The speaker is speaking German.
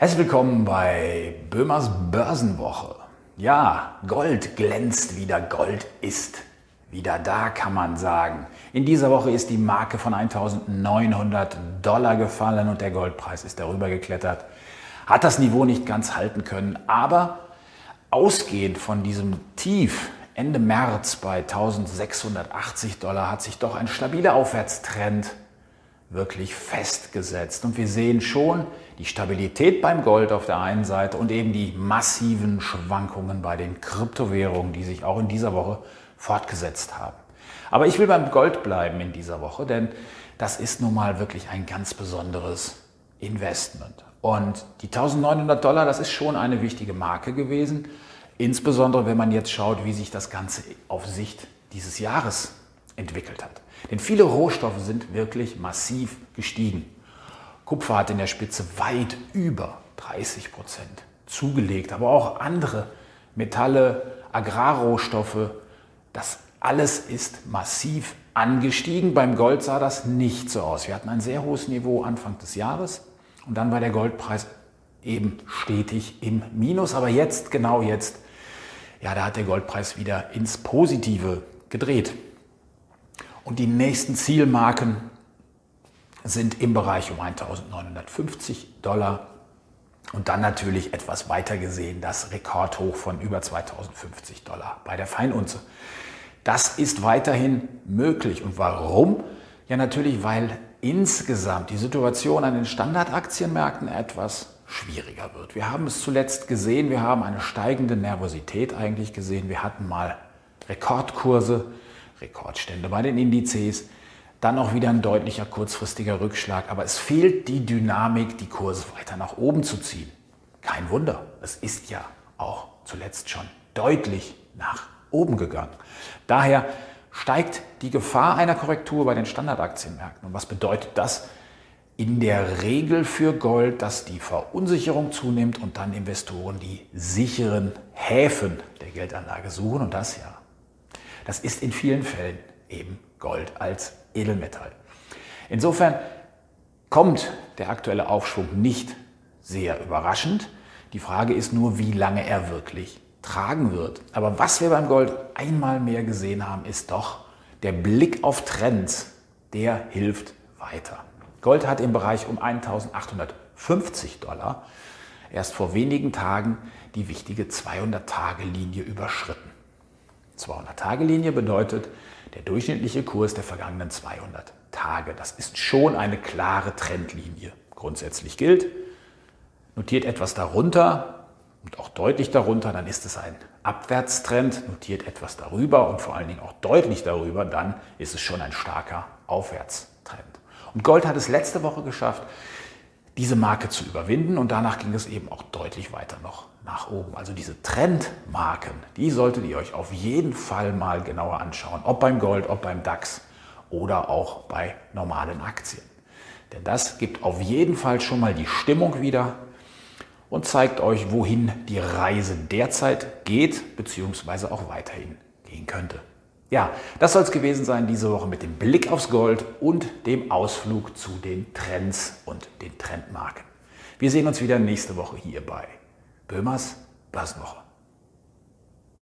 Herzlich willkommen bei Böhmers Börsenwoche. Ja, Gold glänzt wieder, Gold ist wieder da, kann man sagen. In dieser Woche ist die Marke von 1900 Dollar gefallen und der Goldpreis ist darüber geklettert. Hat das Niveau nicht ganz halten können, aber ausgehend von diesem Tief Ende März bei 1680 Dollar hat sich doch ein stabiler Aufwärtstrend wirklich festgesetzt. Und wir sehen schon die Stabilität beim Gold auf der einen Seite und eben die massiven Schwankungen bei den Kryptowährungen, die sich auch in dieser Woche fortgesetzt haben. Aber ich will beim Gold bleiben in dieser Woche, denn das ist nun mal wirklich ein ganz besonderes Investment. Und die 1900 Dollar, das ist schon eine wichtige Marke gewesen, insbesondere wenn man jetzt schaut, wie sich das Ganze auf Sicht dieses Jahres entwickelt hat. Denn viele Rohstoffe sind wirklich massiv gestiegen. Kupfer hat in der Spitze weit über 30 Prozent zugelegt, aber auch andere Metalle, Agrarrohstoffe, das alles ist massiv angestiegen. Beim Gold sah das nicht so aus. Wir hatten ein sehr hohes Niveau Anfang des Jahres und dann war der Goldpreis eben stetig im Minus. Aber jetzt, genau jetzt, ja, da hat der Goldpreis wieder ins Positive gedreht. Und die nächsten Zielmarken sind im Bereich um 1950 Dollar. Und dann natürlich etwas weiter gesehen das Rekordhoch von über 2050 Dollar bei der Feinunze. Das ist weiterhin möglich. Und warum? Ja, natürlich, weil insgesamt die Situation an den Standardaktienmärkten etwas schwieriger wird. Wir haben es zuletzt gesehen, wir haben eine steigende Nervosität eigentlich gesehen. Wir hatten mal Rekordkurse Rekordstände bei den Indizes. Dann auch wieder ein deutlicher kurzfristiger Rückschlag. Aber es fehlt die Dynamik, die Kurse weiter nach oben zu ziehen. Kein Wunder, es ist ja auch zuletzt schon deutlich nach oben gegangen. Daher steigt die Gefahr einer Korrektur bei den Standardaktienmärkten. Und was bedeutet das? In der Regel für Gold, dass die Verunsicherung zunimmt und dann Investoren die sicheren Häfen der Geldanlage suchen und das ja das ist in vielen Fällen eben Gold als Edelmetall. Insofern kommt der aktuelle Aufschwung nicht sehr überraschend. Die Frage ist nur, wie lange er wirklich tragen wird. Aber was wir beim Gold einmal mehr gesehen haben, ist doch der Blick auf Trends, der hilft weiter. Gold hat im Bereich um 1850 Dollar erst vor wenigen Tagen die wichtige 200-Tage-Linie überschritten. 200-Tage-Linie bedeutet der durchschnittliche Kurs der vergangenen 200 Tage. Das ist schon eine klare Trendlinie. Grundsätzlich gilt, notiert etwas darunter und auch deutlich darunter, dann ist es ein Abwärtstrend, notiert etwas darüber und vor allen Dingen auch deutlich darüber, dann ist es schon ein starker Aufwärtstrend. Und Gold hat es letzte Woche geschafft, diese Marke zu überwinden und danach ging es eben auch deutlich weiter noch nach oben. Also diese Trendmarken, die solltet ihr euch auf jeden Fall mal genauer anschauen, ob beim Gold, ob beim DAX oder auch bei normalen Aktien. Denn das gibt auf jeden Fall schon mal die Stimmung wieder und zeigt euch, wohin die Reise derzeit geht, beziehungsweise auch weiterhin gehen könnte. Ja, das soll es gewesen sein diese Woche mit dem Blick aufs Gold und dem Ausflug zu den Trends und den Trendmarken. Wir sehen uns wieder nächste Woche hier bei Böhmers Börsenwoche.